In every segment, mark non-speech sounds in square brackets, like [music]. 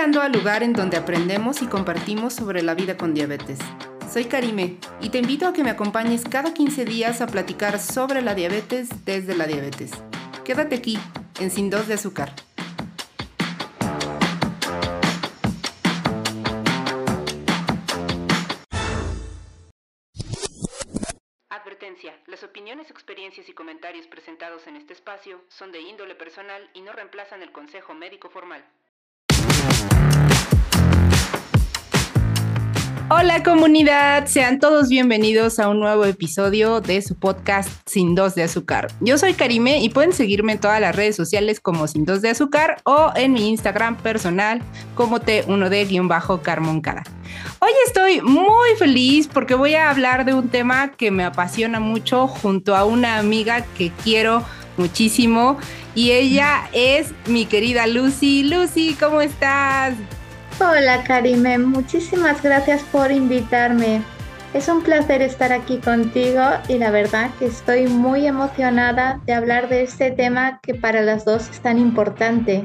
llegando al lugar en donde aprendemos y compartimos sobre la vida con diabetes. Soy Karime y te invito a que me acompañes cada 15 días a platicar sobre la diabetes desde la diabetes. Quédate aquí, en Sin Dos de Azúcar. Advertencia. Las opiniones, experiencias y comentarios presentados en este espacio son de índole personal y no reemplazan el consejo médico formal. Hola comunidad, sean todos bienvenidos a un nuevo episodio de su podcast Sin Dos de Azúcar. Yo soy Karime y pueden seguirme en todas las redes sociales como Sin Dos de Azúcar o en mi Instagram personal como T1D-Carmoncada. Hoy estoy muy feliz porque voy a hablar de un tema que me apasiona mucho junto a una amiga que quiero muchísimo y ella es mi querida Lucy. Lucy, ¿cómo estás? Hola Karime, muchísimas gracias por invitarme. Es un placer estar aquí contigo y la verdad que estoy muy emocionada de hablar de este tema que para las dos es tan importante.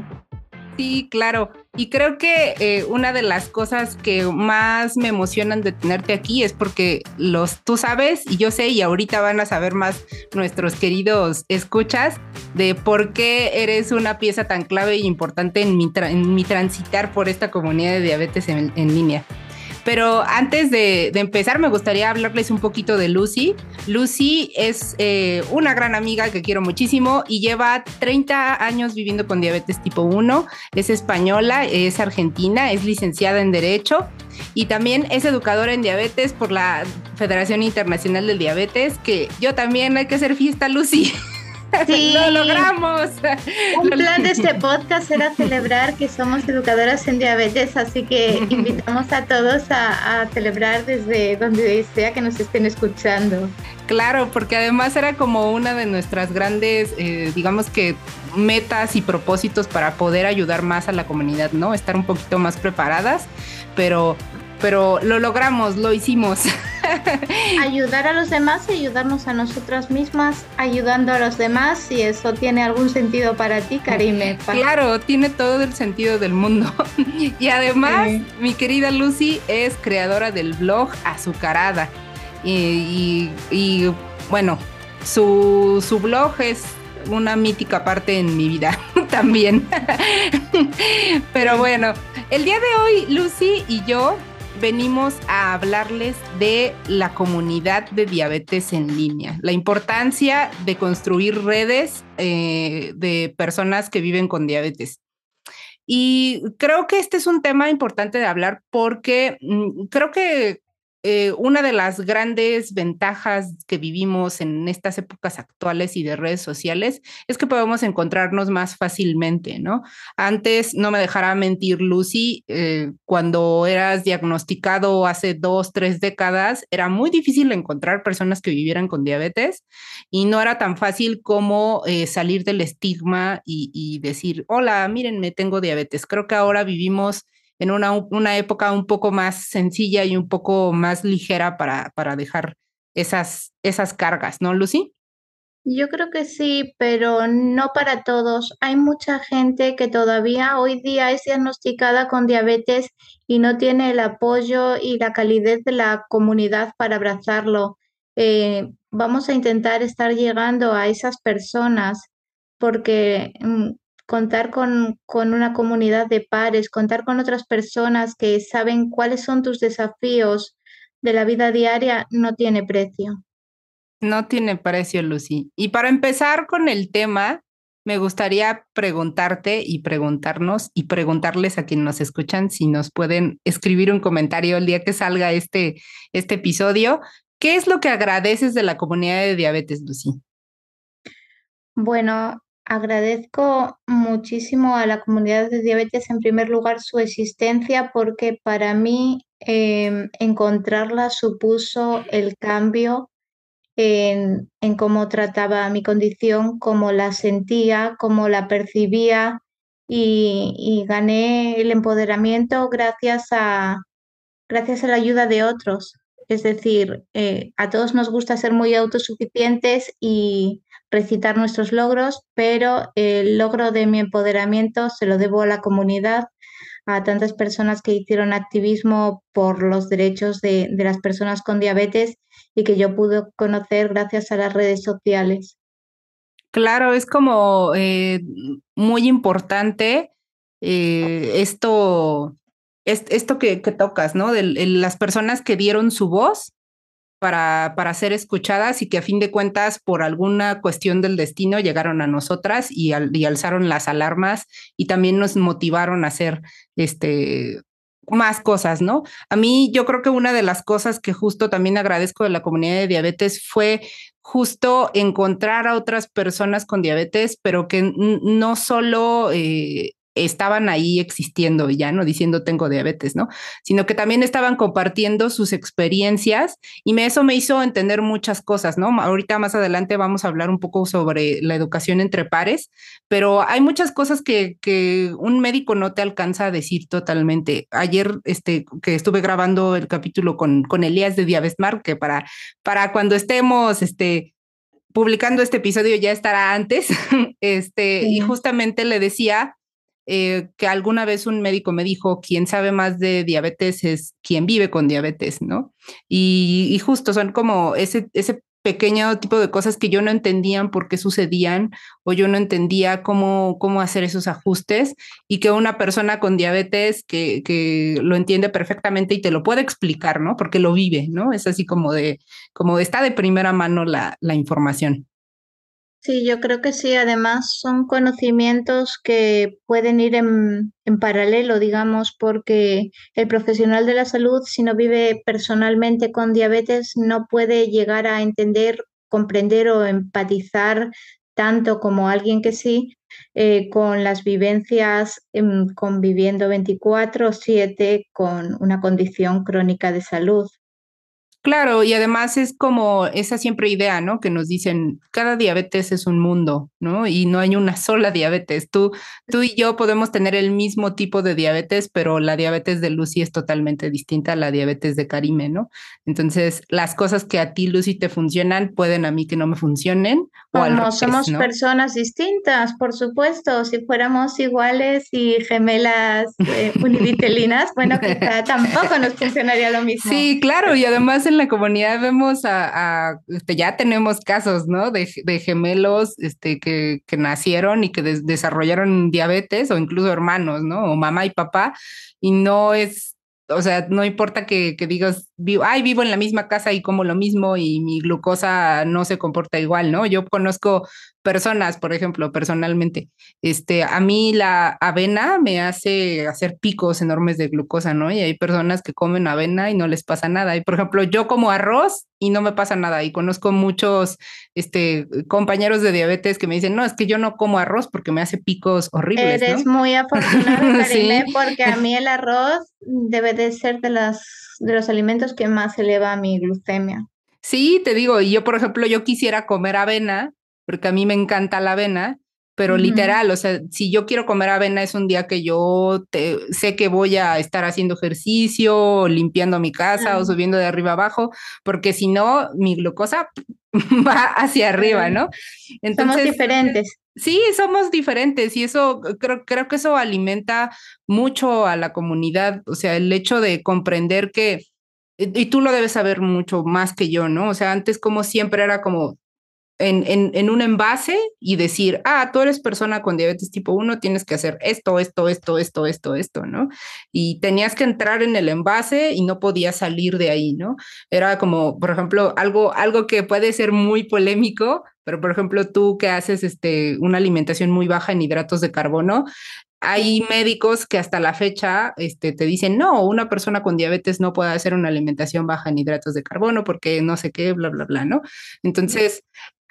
Sí, claro. Y creo que eh, una de las cosas que más me emocionan de tenerte aquí es porque los tú sabes y yo sé y ahorita van a saber más nuestros queridos escuchas de por qué eres una pieza tan clave e importante en mi, en mi transitar por esta comunidad de diabetes en línea. Pero antes de, empezar, me gustaría hablarles un poquito de Lucy. Lucy es eh, una gran amiga que quiero muchísimo y lleva 30 años viviendo con diabetes tipo 1. Es española, es argentina, es licenciada en Derecho y también es educadora en diabetes por la Federación Internacional del Diabetes, que yo también hay que hacer fiesta, Lucy. [laughs] [laughs] Sí. Lo logramos. Un plan de este [laughs] podcast era celebrar que somos educadoras en diabetes, así que [laughs] invitamos a todos a, celebrar desde donde sea que nos estén escuchando. Claro, porque además era como una de nuestras grandes, eh, digamos que metas y propósitos para poder ayudar más a la comunidad, ¿no? Estar un poquito más preparadas, pero pero lo logramos, lo hicimos. [laughs] Ayudar a los demás y ayudarnos a nosotras mismas, ayudando a los demás, si eso tiene algún sentido para ti, Karime. Claro, tiene todo el sentido del mundo. [laughs] y además, mi querida Lucy es creadora del blog Azucarada. Y, bueno, su, su blog es una mítica parte en mi vida [laughs] también. Pero bueno, el día de hoy Lucy y yo venimos a hablarles de la comunidad de diabetes en línea, la importancia de construir redes eh, de personas que viven con diabetes. Y creo que este es un tema importante de hablar porque mm, creo que eh, una de las grandes ventajas que vivimos en estas épocas actuales y de redes sociales es que podemos encontrarnos más fácilmente, ¿no? Antes, no me dejará mentir Lucy, eh, cuando eras diagnosticado hace dos, tres décadas, era muy difícil encontrar personas que vivieran con diabetes y no era tan fácil como eh, salir del estigma y, decir, hola, mírenme, tengo diabetes. Creo que ahora vivimos en una, una época un poco más sencilla y un poco más ligera para, para dejar esas, esas cargas, ¿no, Lucy? Yo creo que sí, pero no para todos. Hay mucha gente que todavía hoy día es diagnosticada con diabetes y no tiene el apoyo y la calidez de la comunidad para abrazarlo. Eh, vamos a intentar estar llegando a esas personas porque mm, contar con, una comunidad de pares, contar con otras personas que saben cuáles son tus desafíos de la vida diaria, no tiene precio. No tiene precio, Lucy. Y para empezar con el tema, me gustaría preguntarte y preguntarnos y preguntarles a quienes nos escuchan si nos pueden escribir un comentario el día que salga este, este episodio. ¿Qué es lo que agradeces de la comunidad de diabetes, Lucy? Bueno, Agradezco muchísimo a la comunidad de diabetes en primer lugar su existencia porque para mí em, encontrarla supuso el cambio en, cómo trataba mi condición, cómo la sentía, cómo la percibía y, gané el empoderamiento gracias a, gracias a la ayuda de otros. Es decir, eh, a todos nos gusta ser muy autosuficientes y recitar nuestros logros, pero el logro de mi empoderamiento se lo debo a la comunidad, a tantas personas que hicieron activismo por los derechos de, las personas con diabetes y que yo pude conocer gracias a las redes sociales. Claro, es como eh, muy importante eh, esto, esto que, tocas, ¿no? De, las personas que dieron su voz para, para ser escuchadas y que a fin de cuentas, por alguna cuestión del destino, llegaron a nosotras y, y alzaron las alarmas y también nos motivaron a hacer este, más cosas, ¿no? A mí yo creo que una de las cosas que justo también agradezco de la comunidad de diabetes fue justo encontrar a otras personas con diabetes, pero que no solo eh, estaban ahí existiendo ya no diciendo tengo diabetes, ¿no? Sino que también estaban compartiendo sus experiencias y me, eso me hizo entender muchas cosas, ¿no? Ahorita más adelante vamos a hablar un poco sobre la educación entre pares, pero hay muchas cosas que, que un médico no te alcanza a decir totalmente. Ayer este, que estuve grabando el capítulo con, con Elías de Diabesmar, que para, para cuando estemos este, publicando este episodio ya estará antes, [laughs] este, y justamente le decía eh, que alguna vez un médico me dijo, quien sabe más de diabetes es quien vive con diabetes, ¿no? Y, justo son como ese, ese pequeño tipo de cosas que yo no entendían por qué sucedían o yo no entendía cómo, cómo hacer esos ajustes y que una persona con diabetes que, que lo entiende perfectamente y te lo puede explicar, ¿no? Porque lo vive, ¿no? Es así como de, como está de primera mano la, la información. Sí, yo creo que sí. Además, son conocimientos que pueden ir en, paralelo, digamos, porque el profesional de la salud, si no vive personalmente con diabetes, no puede llegar a entender, comprender o empatizar tanto como alguien que sí eh, con las vivencias em, conviviendo 24/7 con una condición crónica de salud. Claro, y además es como esa siempre idea, ¿no? Que nos dicen, cada diabetes es un mundo, ¿no? Y no hay una sola diabetes. Tú, tú y yo podemos tener el mismo tipo de diabetes, pero la diabetes de Lucy es totalmente distinta a la diabetes de Karime, ¿no? Entonces, las cosas que a ti, Lucy, te funcionan, pueden a mí que no me funcionen. Como somos personas distintas, por supuesto. Si fuéramos iguales y gemelas eh, univitelinas, bueno, quizá tampoco nos funcionaría lo mismo. Sí, claro, y además en la comunidad vemos a, este, ya tenemos casos, ¿no? De, gemelos este, que, que, nacieron y que desarrollaron diabetes o incluso hermanos, ¿no? O mamá y papá, y no es, o sea, no importa que, que digas, vivo, ay, vivo en la misma casa y como lo mismo y mi glucosa no se comporta igual, ¿no? Yo conozco personas, por ejemplo, personalmente, este, a mí la avena me hace hacer picos enormes de glucosa, ¿no? Y hay personas que comen avena y no les pasa nada. Y por ejemplo, yo como arroz y no me pasa nada. Y conozco muchos este, compañeros de diabetes que me dicen, no, es que yo no como arroz porque me hace picos horribles. Eres muy afortunada, [laughs] Karime, porque a mí el arroz debe de ser de, las, de los alimentos que más eleva mi glucemia. Sí, te digo, y yo, por ejemplo, yo quisiera comer avena porque a mí me encanta la avena, pero literal, o sea, si yo quiero comer avena es un día que yo te, sé que voy a estar haciendo ejercicio, limpiando mi casa o subiendo de arriba abajo, porque si no, mi glucosa [laughs] va hacia arriba, ¿no? Entonces, somos diferentes. Sí, somos diferentes y eso creo, creo que eso alimenta mucho a la comunidad, o sea, el hecho de comprender que, y tú lo debes saber mucho más que yo, ¿no? O sea, antes como siempre era como, en, en, un envase y decir, ah, tú eres persona con diabetes tipo 1, tienes que hacer esto, esto, esto, esto, esto, esto, ¿no? Y tenías que entrar en el envase y no podías salir de ahí, ¿no? Era como, por ejemplo, algo, algo que puede ser muy polémico, pero por ejemplo, tú que haces este, una alimentación muy baja en hidratos de carbono, hay médicos que hasta la fecha este, te dicen, no, una persona con diabetes no puede hacer una alimentación baja en hidratos de carbono porque no sé qué, bla, bla, bla, ¿no? Entonces,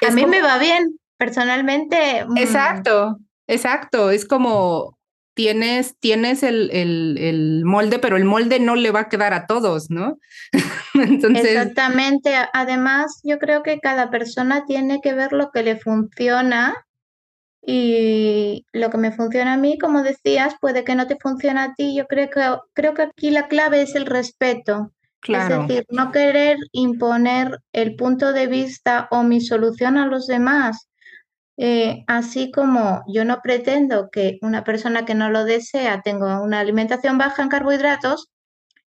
a mí me va bien, personalmente. Mm. Exacto, exacto. Es como tienes, tienes el, el, molde, pero el molde no le va a quedar a todos, ¿no? [laughs] Entonces... Exactamente. Además, yo creo que cada persona tiene que ver lo que le funciona y lo que me funciona a mí, como decías, puede que no te funcione a ti. Yo creo que, creo que aquí la clave es el respeto. Es decir, no querer imponer el punto de vista o mi solución a los demás, Eh, así como yo no pretendo que una persona que no lo desea tenga una alimentación baja en carbohidratos,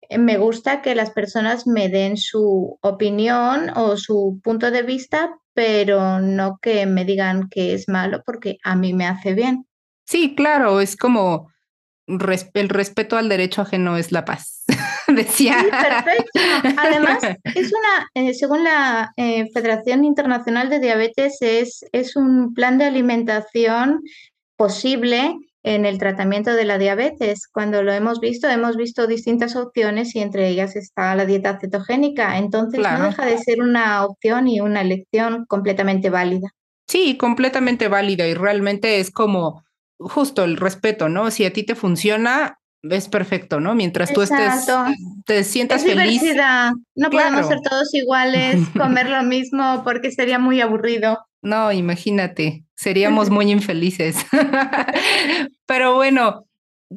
eh, me gusta que las personas me den su opinión o su punto de vista, pero no que me digan que es malo porque a mí me hace bien. Sí, claro, es como el respeto al derecho ajeno es la paz, [laughs] [laughs] decía. Sí, perfecto. Además, [laughs] es una, eh, según la eh, Federación Internacional de Diabetes, es, es un plan de alimentación posible en el tratamiento de la diabetes. Cuando lo hemos visto, hemos visto distintas opciones y entre ellas está la dieta cetogénica. Entonces, no deja de ser una opción y una elección completamente válida. Sí, completamente válida y realmente es como justo el respeto, ¿no? Si a ti te funciona, es perfecto, ¿no? Mientras tú estés, te sientas es feliz. No podemos ser todos iguales, [laughs] comer lo mismo, porque sería muy aburrido. No, imagínate, seríamos muy infelices. [laughs] Pero bueno,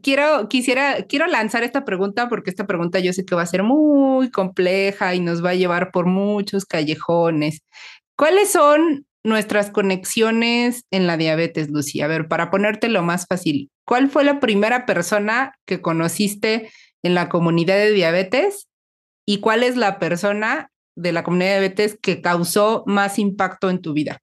quiero, quisiera, quiero lanzar esta pregunta porque esta pregunta yo sé que va a ser muy compleja y nos va a llevar por muchos callejones. ¿Cuáles son nuestras conexiones en la diabetes, Lucy? A ver, para ponértelo más fácil, ¿cuál fue la primera persona que conociste en la comunidad de diabetes? ¿Y cuál es la persona de la comunidad de diabetes que causó más impacto en tu vida?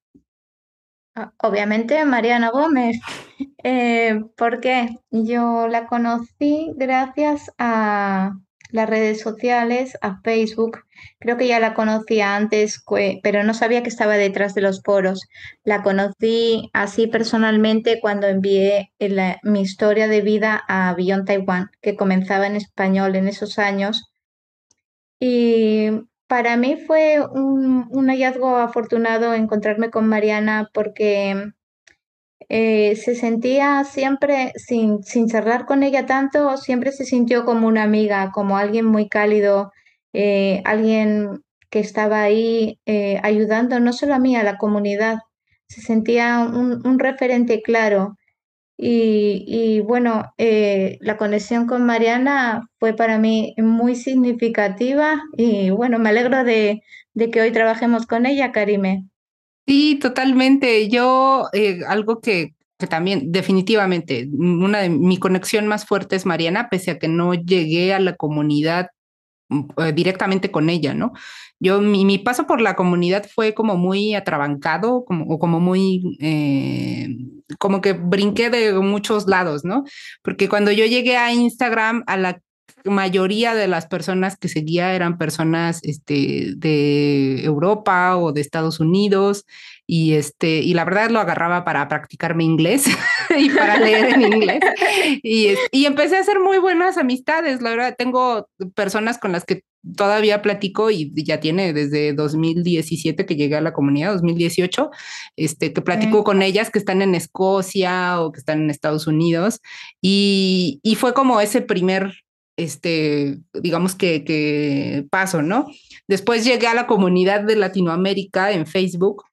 Ah, obviamente Mariana Gómez, [laughs] eh, porque yo la conocí gracias a las redes sociales, a Facebook. Creo que ya la conocía antes, pero no sabía que estaba detrás de los poros. La conocí así personalmente cuando envié mi historia de vida a Beyond Taiwan, que comenzaba en español en esos años. Y para mí fue un hallazgo afortunado encontrarme con Mariana porque eh, se sentía siempre, sin, sin cerrar con ella tanto, siempre se sintió como una amiga, como alguien muy cálido, eh, alguien que estaba ahí eh, ayudando no solo a mí, a la comunidad. Se sentía un, referente claro. Y, bueno, la conexión con Mariana fue para mí muy significativa y bueno, me alegro de, de que hoy trabajemos con ella, Karime. Sí, totalmente. Yo, eh, algo que, que, también, definitivamente, una de mi conexión más fuerte es Mariana, pese a que no llegué a la comunidad mm, eh, directamente con ella, ¿no? Yo, mi, mi, paso por la comunidad fue como muy atrabancado, como, como muy, eh, como que brinqué de muchos lados, ¿no? Porque cuando yo llegué a Instagram, a la mayoría de las personas que seguía eran personas este, de Europa o de Estados Unidos y, este, y la verdad lo agarraba para practicarme inglés [laughs] y para leer en inglés. Y, y empecé a hacer muy buenas amistades, la verdad, tengo personas con las que todavía platico y ya tiene desde 2017 que llegué a la comunidad, 2018, este, que platico con ellas que están en Escocia o que están en Estados Unidos y, y fue como ese primer este, digamos que, que paso, ¿no? Después llegué a la comunidad de Latinoamérica en Facebook.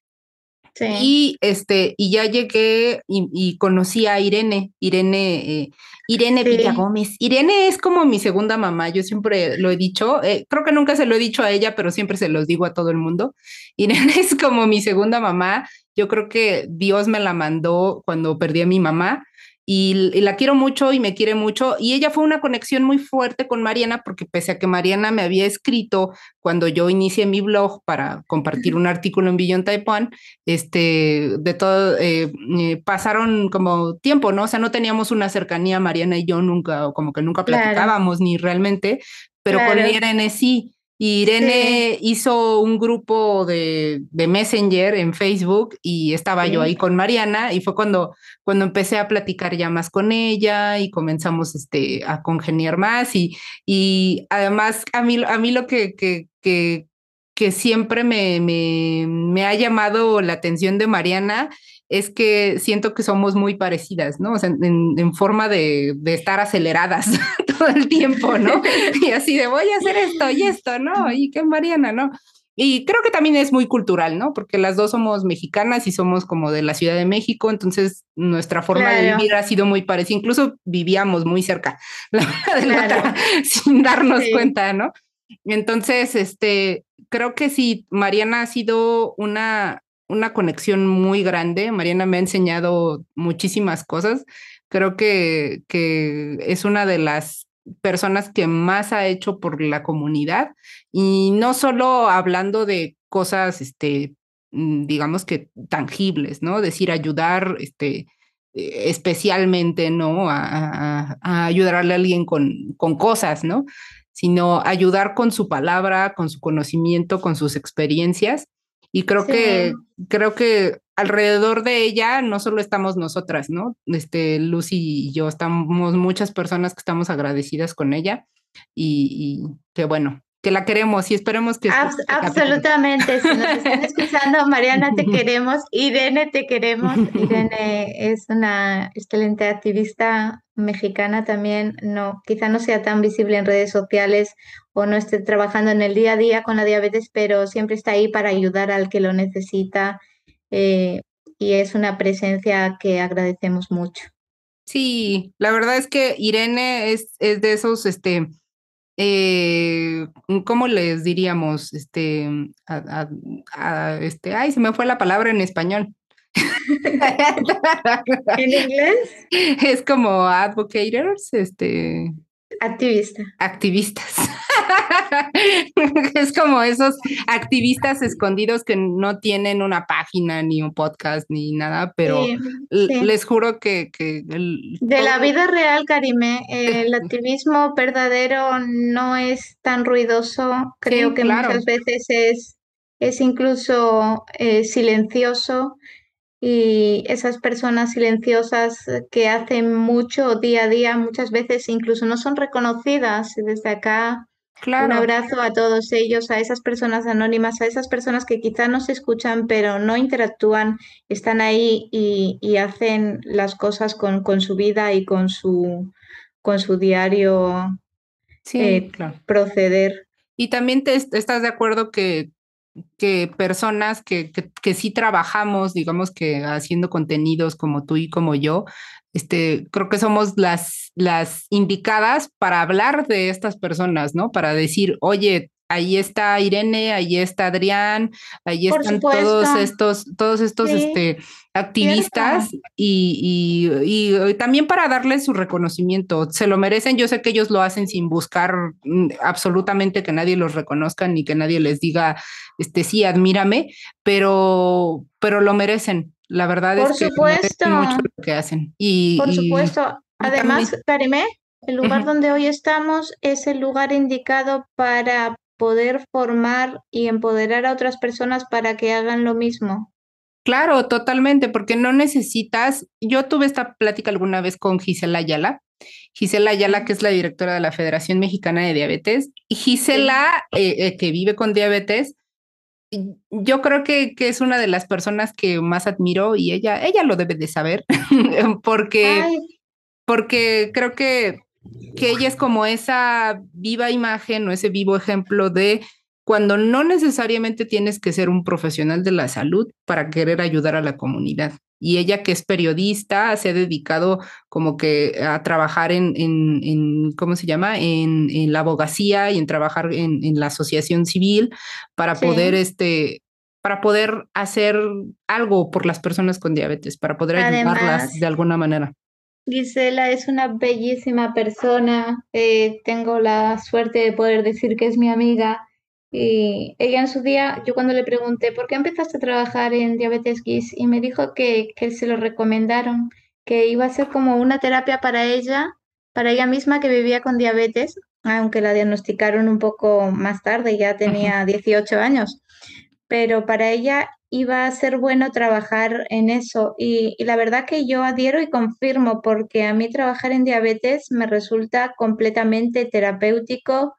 Sí. Y este, y ya llegué y, conocí a Irene, Irene, eh, Irene Villa Gómez. Irene es como mi segunda mamá, yo siempre lo he dicho, eh, creo que nunca se lo he dicho a ella, pero siempre se los digo a todo el mundo. [laughs] Irene es como mi segunda mamá, yo creo que Dios me la mandó cuando perdí a mi mamá y, la quiero mucho y me quiere mucho. Y ella fue una conexión muy fuerte con Mariana porque pese a que Mariana me había escrito cuando yo inicié mi blog para compartir un artículo en Billon Taipan, este, de todo, eh, eh, pasaron como tiempo, ¿no? O sea, no teníamos una cercanía Mariana y yo nunca, o como que nunca platicábamos ni realmente, pero con Irene sí. Y Irene hizo un grupo de, de, Messenger en Facebook y estaba yo ahí con Mariana y fue cuando, cuando empecé a platicar ya más con ella y comenzamos este, a congeniar más. Y, y además a mí, a mí lo que, que, que, que siempre me, me, me ha llamado la atención de Mariana es que siento que somos muy parecidas, ¿no? O sea, en, forma de, estar aceleradas [laughs] todo el tiempo, ¿no? Y así de voy a hacer esto y esto, ¿no? Y qué Mariana, ¿no? Y creo que también es muy cultural, ¿no? Porque las dos somos mexicanas y somos como de la Ciudad de México, entonces nuestra forma de vivir ha sido muy parecida. Incluso vivíamos muy cerca, la de la otra, [laughs] sin darnos cuenta, ¿no? Entonces, este, creo que sí, Mariana ha sido una una conexión muy grande. Mariana me ha enseñado muchísimas cosas. Creo que, que es una de las personas que más ha hecho por la comunidad y no solo hablando de cosas, este, mm, digamos que tangibles, ¿no? Decir, ayudar, este, eh, especialmente, ¿no? A, a, ayudarle a alguien con, con cosas, ¿no? Sino ayudar con su palabra, con su conocimiento, con sus experiencias. Y creo que, creo que alrededor de ella no solo estamos nosotras, ¿no? Este, Lucy y yo estamos muchas personas que estamos agradecidas con ella y, y que bueno, que la queremos y esperemos que... Este absolutamente, si nos están [laughs] escuchando, Mariana, te [laughs] queremos, Irene, te queremos. Irene es una excelente activista mexicana también, no, quizá no sea tan visible en redes sociales o no esté trabajando en el día a día con la diabetes, pero siempre está ahí para ayudar al que lo necesita eh, y es una presencia que agradecemos mucho. Sí, la verdad es que Irene es, es de esos, este, eh, ¿cómo les diríamos? Este, este, ay, se me fue la palabra en español. [laughs] ¿En inglés? [laughs] Es como advocators, este. Activista. Activistas. [laughs] es como esos activistas escondidos que no tienen una página, ni un podcast, ni nada, pero les juro que... de la vida real, Karime, el activismo verdadero no es tan ruidoso, creo que muchas veces es, es incluso eh, silencioso y esas personas silenciosas que hacen mucho día a día, muchas veces incluso no son reconocidas. Desde acá un abrazo a todos ellos, a esas personas anónimas, a esas personas que quizá no se escuchan, pero no interactúan, están ahí y, hacen las cosas con, con, su vida y con su, con su diario eh, proceder. Y también te, estás de acuerdo que, que personas que, que, que, sí trabajamos, digamos que haciendo contenidos como tú y como yo, este, creo que somos las, las indicadas para hablar de estas personas, ¿no? Para decir, oye, ahí está Irene, ahí está Adrián, ahí están todos estos, todos estos este, activistas y, y, también para darles su reconocimiento. Se lo merecen, yo sé que ellos lo hacen sin buscar mm, absolutamente que nadie los reconozca ni que nadie les diga, este, sí, admírame, pero, pero lo merecen. La verdad es que supuesto. mucho lo que hacen. Y, Por supuesto. Además, Karime, el lugar donde hoy estamos es el lugar indicado para poder formar y empoderar a otras personas para que hagan lo mismo. Claro, totalmente, porque no necesitas, yo tuve esta plática alguna vez con Gisela Ayala, Gisela Ayala, que es la directora de la Federación Mexicana de Diabetes, y Gisela, eh, eh, que vive con diabetes, yo creo que, que, es una de las personas que más admiro y ella, ella lo debe de saber, [laughs] porque, porque creo que, que ella es como esa viva imagen o ese vivo ejemplo de cuando no necesariamente tienes que ser un profesional de la salud para querer ayudar a la comunidad. Y ella que es periodista se ha dedicado como que a trabajar en, en, ¿cómo se llama? En, en, la abogacía y en trabajar en, la asociación civil para poder, este, para poder hacer algo por las personas con diabetes, para poder ayudarlas de alguna manera. Gisela es una bellísima persona. Eh, tengo la suerte de poder decir que es mi amiga y ella en su día, yo cuando le pregunté, ¿por qué empezaste a trabajar en diabetes GIS? Y me dijo que, que se lo recomendaron, que iba a ser como una terapia para ella, para ella misma que vivía con diabetes, aunque la diagnosticaron un poco más tarde, ya tenía 18 años, pero para ella iba a ser bueno trabajar en eso. Y, y, la verdad que yo adhiero y confirmo, porque a mí trabajar en diabetes me resulta completamente terapéutico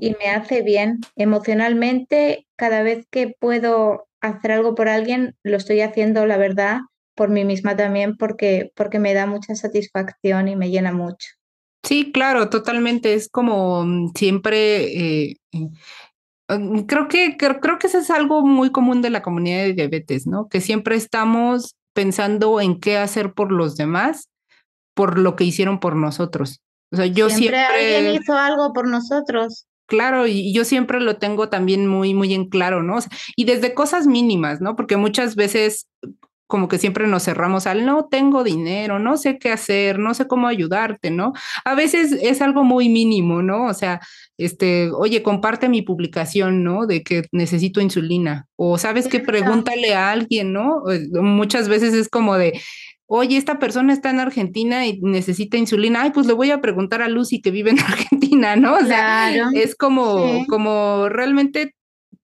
y me hace bien emocionalmente. Cada vez que puedo hacer algo por alguien, lo estoy haciendo, la verdad, por mí misma también, porque, porque me da mucha satisfacción y me llena mucho. Sí, claro, totalmente. Es como mm, siempre. Eh, creo que creo, creo que eso es algo muy común de la comunidad de diabetes, ¿no? Que siempre estamos pensando en qué hacer por los demás, por lo que hicieron por nosotros. O sea, yo siempre, alguien hizo algo por nosotros. Claro, y yo siempre lo tengo también muy, muy en claro, ¿no? y desde cosas mínimas, ¿no? Porque muchas veces como que siempre nos cerramos al no tengo dinero, no sé qué hacer, no sé cómo ayudarte, ¿no? A veces es algo muy mínimo, ¿no? O sea, este, oye, comparte mi publicación, ¿no? De que necesito insulina. O sabes qué, pregúntale a alguien, ¿no? Muchas veces es como de, oye, esta persona está en Argentina y necesita insulina, ay, pues le voy a preguntar a Lucy que vive en [laughs] Argentina, ¿no? O sea, es como, como realmente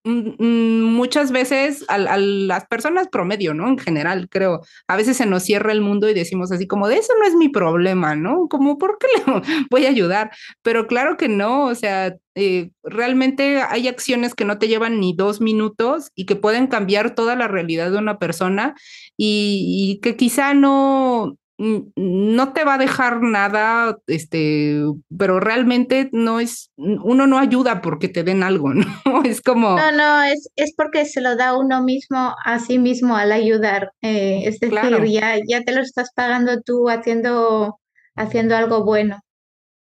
muchas veces a, las personas promedio, ¿no? En general, creo, a veces se nos cierra el mundo y decimos así como, de eso no es mi problema, ¿no? Como, ¿por qué le [laughs] voy a ayudar? Pero claro que no, o sea, eh, realmente hay acciones que no te llevan ni dos minutos y que pueden cambiar toda la realidad de una persona y que quizá no, no te va a dejar nada, este, pero realmente no es, uno no ayuda porque te den algo, [laughs] ¿no? Es como... No, no, es, es porque se lo da uno mismo a sí mismo al ayudar. Eh, es decir, ya, ya te lo estás pagando tú haciendo, haciendo algo bueno.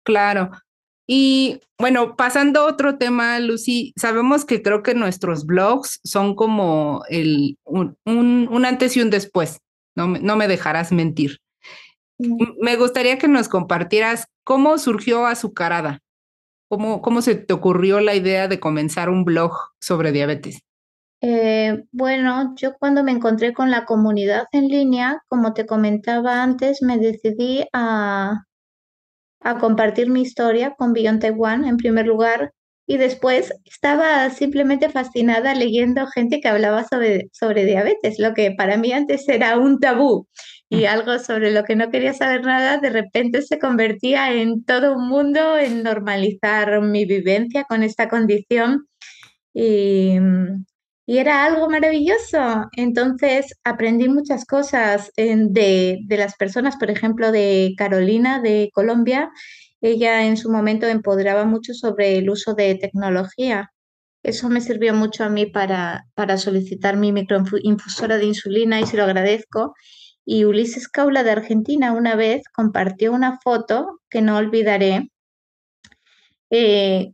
Claro. Y bueno, pasando a otro tema, Lucy, sabemos que creo que nuestros blogs son como el, un, un, antes y un después, no, no me dejarás mentir. Me gustaría que nos compartieras cómo surgió Azucarada, cómo, cómo se te ocurrió la idea de comenzar un blog sobre diabetes. Eh, bueno, yo cuando me encontré con la comunidad en línea, como te comentaba antes, me decidí a, a compartir mi historia con Beyond Taiwan en primer lugar y después estaba simplemente fascinada leyendo gente que hablaba sobre, sobre diabetes, lo que para mí antes era un tabú y algo sobre lo que no quería saber nada, de repente se convertía en todo un mundo, en normalizar mi vivencia con esta condición. Y, y era algo maravilloso. Entonces aprendí muchas cosas de, de las personas, por ejemplo, de Carolina de Colombia. Ella en su momento empoderaba mucho sobre el uso de tecnología. Eso me sirvió mucho a mí para, para solicitar mi microinfusora de insulina y se lo agradezco. Y Ulises Caula de Argentina una vez compartió una foto que no olvidaré, eh,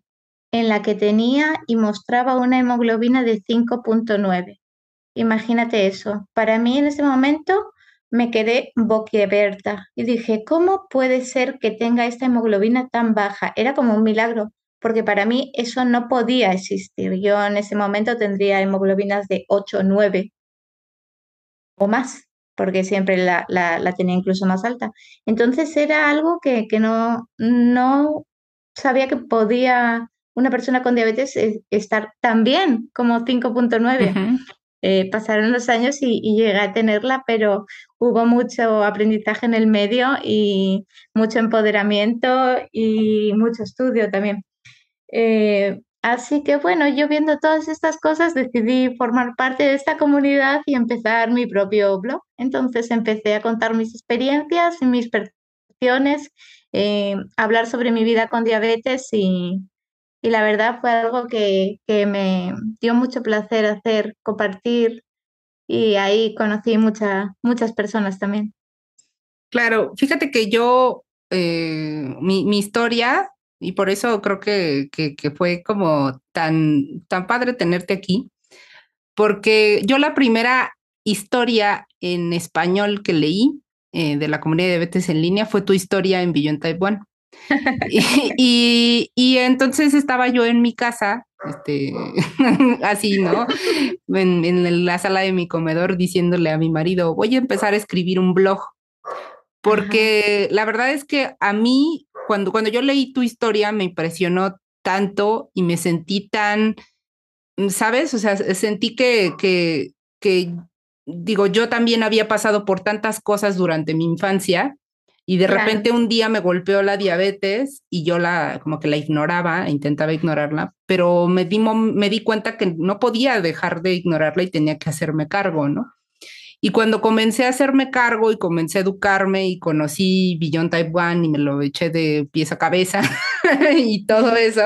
en la que tenía y mostraba una hemoglobina de 5.9. Imagínate eso. Para mí en ese momento me quedé boquiabierta y dije, ¿cómo puede ser que tenga esta hemoglobina tan baja? Era como un milagro, porque para mí eso no podía existir. Yo en ese momento tendría hemoglobinas de 8 o 9 o más porque siempre la, la, tenía incluso más alta. Entonces era algo que, que no, no sabía que podía una persona con diabetes eh, estar tan bien como 5.9. Eh, pasaron los años y, llegué a tenerla, pero hubo mucho aprendizaje en el medio y mucho empoderamiento y mucho estudio también. Eh, Así que bueno, yo viendo todas estas cosas decidí formar parte de esta comunidad y empezar mi propio blog. Entonces empecé a contar mis experiencias y mis percepciones, eh, hablar sobre mi vida con diabetes y, la verdad fue algo que, me dio mucho placer hacer, compartir y ahí conocí muchas muchas personas también. Claro, fíjate que yo, eh, mi, mi historia y por eso creo que, que, fue como tan, tan padre tenerte aquí, porque yo la primera historia en español que leí eh, de la comunidad de diabetes en línea fue tu historia en Beyond Taiwan. Y, y, entonces estaba yo en mi casa, este, [laughs] así, ¿no? En, en, la sala de mi comedor diciéndole a mi marido, voy a empezar a escribir un blog, porque la verdad es que a mí cuando, cuando yo leí tu historia me impresionó tanto y me sentí tan, ¿sabes? O sea, sentí que, que, que, digo, yo también había pasado por tantas cosas durante mi infancia y de repente un día me golpeó la diabetes y yo la, como que la ignoraba, intentaba ignorarla, pero me di, me di cuenta que no podía dejar de ignorarla y tenía que hacerme cargo, ¿no? Y cuando comencé a hacerme cargo y comencé a educarme y conocí Beyond Taiwan y me lo eché de pies a cabeza [laughs] y todo eso,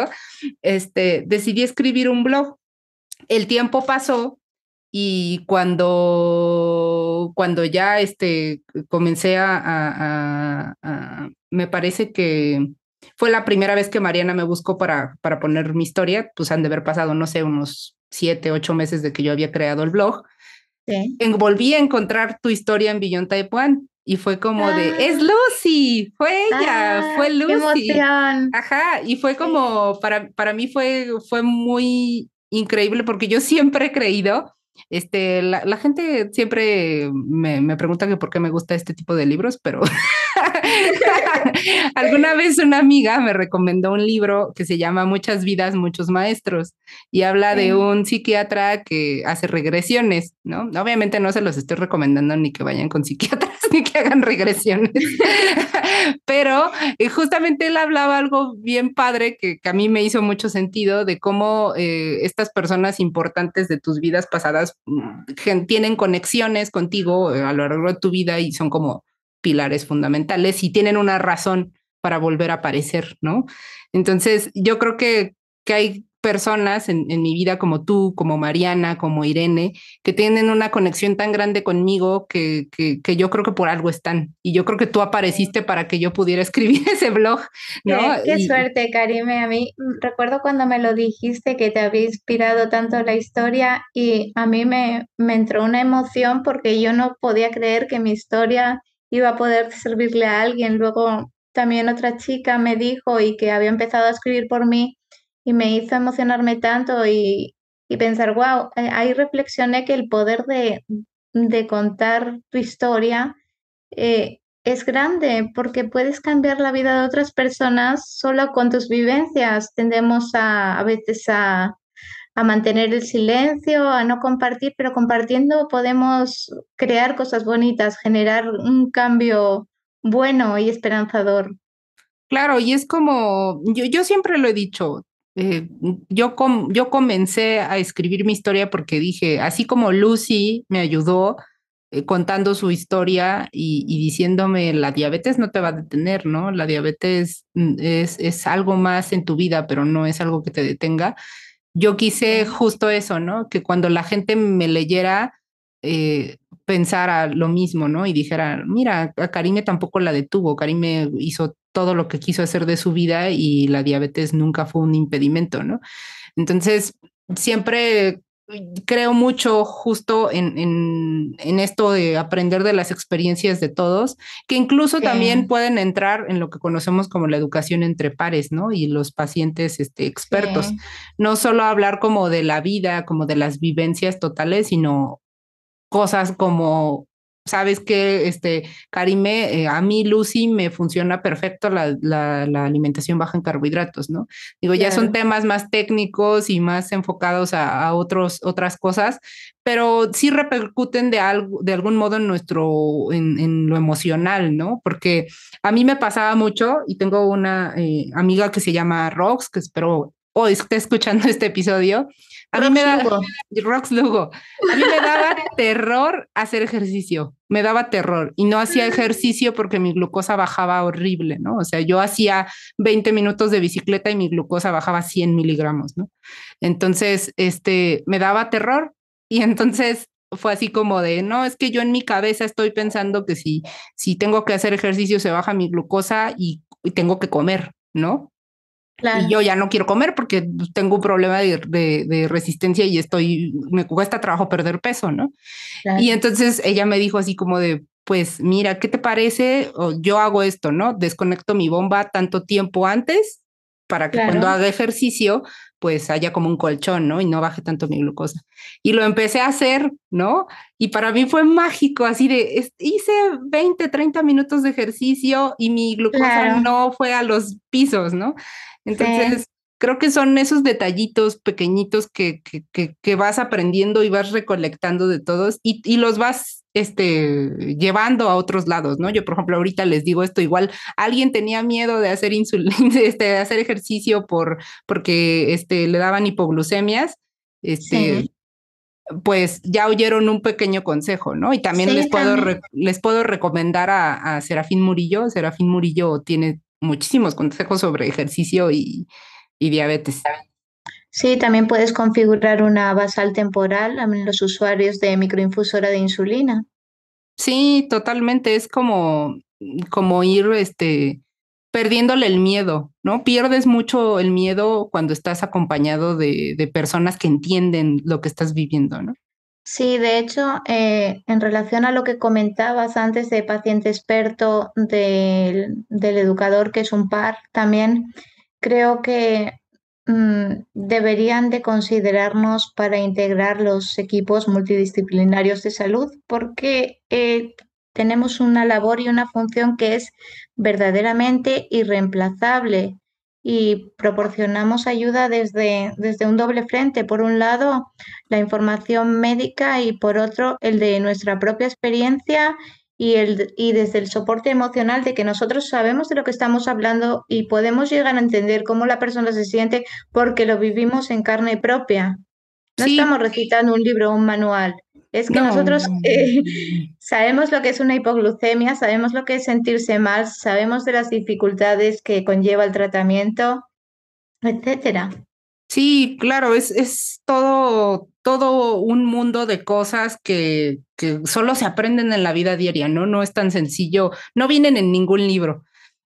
este, decidí escribir un blog. El tiempo pasó y cuando, cuando ya este, comencé a, me parece que fue la primera vez que Mariana me buscó para, para poner mi historia, pues han de haber pasado, no sé, unos siete, ocho meses de que yo había creado el blog. Sí. volví a encontrar tu historia en Type One y fue como de, es ah. Lucy, fue ella, ah, fue Lucy. Ajá, y fue como, para, para mí fue, fue muy increíble porque yo siempre he creído este, la, la gente siempre me, me, pregunta que por qué me gusta este tipo de libros, pero [laughs] [laughs] alguna vez una amiga me recomendó un libro que se llama Muchas vidas, muchos maestros y habla de un psiquiatra que hace regresiones, ¿no? Obviamente no se los estoy recomendando ni que vayan con [laughs] psiquiatras ni que hagan regresiones, [laughs] pero eh, justamente él hablaba algo bien padre que, que, a mí me hizo mucho sentido de cómo eh, estas personas importantes de tus vidas pasadas Mm, tienen conexiones contigo eh, a lo largo de tu vida y son como pilares fundamentales y tienen una razón para volver a aparecer, ¿no? Entonces, yo creo que, que hay personas en, mi vida como tú, como Mariana, como Irene, que tienen una conexión tan grande conmigo que, que, yo creo que por algo están. Y yo creo que tú apareciste para que yo pudiera [laughs] escribir ese blog, ¿no? Qué, suerte, Karime. A mí mm, recuerdo cuando me lo dijiste que te había inspirado tanto la historia y a mí me, me entró una emoción porque yo no podía creer que mi historia iba a poder servirle a alguien. Luego también otra chica me dijo y que había empezado a escribir por mí y me hizo emocionarme tanto y, pensar, wow, eh, ahí reflexioné que el poder de, contar tu historia eh, es grande porque puedes cambiar la vida de otras personas solo con tus vivencias. Tendemos a, a veces a, a mantener el silencio, a no compartir, pero compartiendo podemos crear cosas bonitas, generar un cambio bueno y esperanzador. Claro, y es como, yo, yo siempre lo he dicho, eh, yo, yo comencé a escribir mi historia porque dije, así como Lucy me ayudó eh, contando su historia y, diciéndome, la diabetes no te va a detener, ¿no? La diabetes mm, es, es algo más en tu vida, pero no es algo que te detenga. Yo quise justo eso, ¿no? Que cuando la gente me leyera, eh, pensara lo mismo, ¿no? Y dijera, mira, a Karime tampoco la detuvo, Karime hizo todo lo que quiso hacer de su vida y la diabetes nunca fue un impedimento, ¿no? Entonces, siempre creo mucho justo en, en, esto de aprender de las experiencias de todos, que incluso también pueden entrar en lo que conocemos como la educación entre pares, ¿no? Y los pacientes este, expertos. No solo hablar como de la vida, como de las vivencias totales, sino cosas como sabes que, este, Karime, eh, a mí, Lucy, me funciona perfecto la, la, alimentación baja en carbohidratos, ¿no? Digo, ya son temas más técnicos y más enfocados a, otros, otras cosas, pero sí repercuten de, algo, de algún modo en nuestro, en, lo emocional, ¿no? Porque a mí me pasaba mucho y tengo una eh, amiga que se llama Rox, que espero hoy esté escuchando [laughs] este episodio, a mí me daba, [laughs] Rox Lugo, a mí me daba terror hacer ejercicio, me daba terror y no hacía ejercicio porque mi glucosa bajaba horrible, ¿no? O sea, yo hacía 20 minutos de bicicleta y mi glucosa bajaba 100 miligramos, ¿no? Entonces, este, me daba terror y entonces fue así como de, no, es que yo en mi cabeza estoy pensando que si, si tengo que hacer ejercicio se baja mi glucosa y tengo que comer, ¿no? Y yo ya no quiero comer porque tengo un problema de, resistencia y estoy, me cuesta trabajo perder peso, ¿no? Y entonces ella me dijo así como de, pues mira, ¿qué te parece? yo hago esto, ¿no? Desconecto mi bomba tanto tiempo antes para que cuando haga ejercicio, pues haya como un colchón, ¿no? Y no baje tanto mi glucosa. Y lo empecé a hacer, ¿no? Y para mí fue mágico, así de, hice 20, 30 minutos de ejercicio y mi glucosa no fue a los pisos, ¿no? Entonces, creo que son esos detallitos pequeñitos que, que, que, vas aprendiendo y vas recolectando de todos y, y, los vas este, llevando a otros lados, ¿no? Yo, por ejemplo, ahorita les digo esto, igual alguien tenía miedo de hacer insulina, [laughs] este, de hacer ejercicio por, porque este, le daban hipoglucemias, este, pues ya oyeron un pequeño consejo, ¿no? Y también les puedo, les puedo recomendar a, a Serafín Murillo. Serafín Murillo tiene muchísimos consejos sobre ejercicio y, diabetes. Sí, también puedes configurar una basal temporal en los usuarios de microinfusora de insulina. Sí, totalmente. Es como, como ir este, perdiéndole el miedo, ¿no? Pierdes mucho el miedo cuando estás acompañado de, de personas que entienden lo que estás viviendo, ¿no? Sí, de hecho, eh, en relación a lo que comentabas antes de paciente experto, del, del educador que es un par, también creo que mm, deberían de considerarnos para integrar los equipos multidisciplinarios de salud, porque eh, tenemos una labor y una función que es verdaderamente irreemplazable y proporcionamos ayuda desde, desde un doble frente. Por un lado, la información médica y por otro, el de nuestra propia experiencia y, el, y desde el soporte emocional de que nosotros sabemos de lo que estamos hablando y podemos llegar a entender cómo la persona se siente porque lo vivimos en carne propia. No estamos recitando un libro o un manual. Es que nosotros eh, [laughs] sabemos lo que es una hipoglucemia, sabemos lo que es sentirse mal, sabemos de las dificultades que conlleva el tratamiento, etcétera. Sí, claro, es, es todo, todo un mundo de cosas que, que solo se aprenden en la vida diaria, ¿no? No es tan sencillo, no vienen en ningún libro.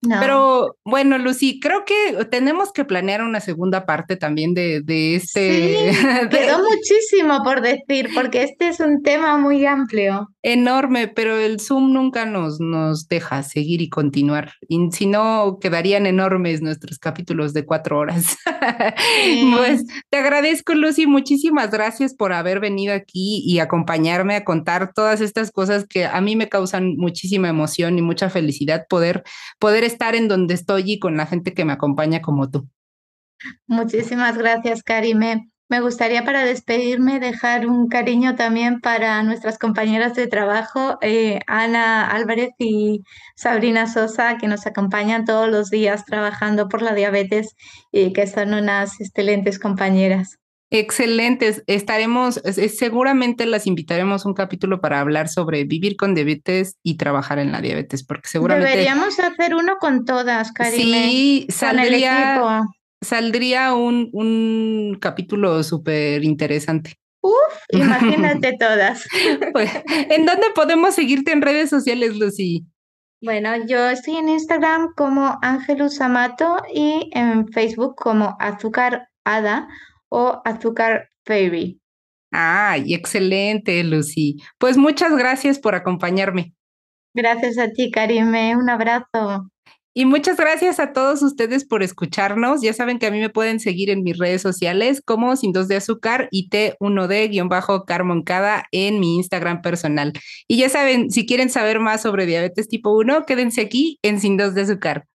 Pero bueno, Lucy, creo que tenemos que planear una segunda parte también de, de este. Sí, [laughs] quedó muchísimo por decir, porque este es un tema muy amplio. Enorme, pero el Zoom nunca nos, nos deja seguir y continuar. Y si no, quedarían enormes nuestros capítulos de cuatro horas. [laughs] Pues te agradezco, Lucy. Muchísimas gracias por haber venido aquí y acompañarme a contar todas estas cosas que a mí me causan muchísima emoción y mucha felicidad poder, poder estar en donde estoy y con la gente que me acompaña como tú. Muchísimas gracias, Karime. Me gustaría para despedirme dejar un cariño también para nuestras compañeras de trabajo, eh, Ana Álvarez y Sabrina Sosa, que nos acompañan todos los días trabajando por la diabetes y que son unas excelentes compañeras. Excelentes. Estaremos, seguramente las invitaremos un capítulo para hablar sobre vivir con diabetes y trabajar en la diabetes, porque seguramente. Deberíamos hacer uno con todas, Karime. Sí, saldría, saldría un, un capítulo súper interesante. Uf, [laughs] imagínate todas. Pues, ¿En dónde podemos seguirte en redes sociales, Lucy? Bueno, yo estoy en Instagram como Ángelus Amato y en Facebook como Azúcar Ada o Azúcar Baby. Ay, excelente, Lucy. Pues muchas gracias por acompañarme. Gracias a ti, Karime. Un abrazo. Y muchas gracias a todos ustedes por escucharnos. Ya saben que a mí me pueden seguir en mis redes sociales como Sin Dos de Azúcar y T1D-Carmoncada en mi Instagram personal. Y ya saben, si quieren saber más sobre diabetes tipo 1, quédense aquí en Sin Dos de Azúcar.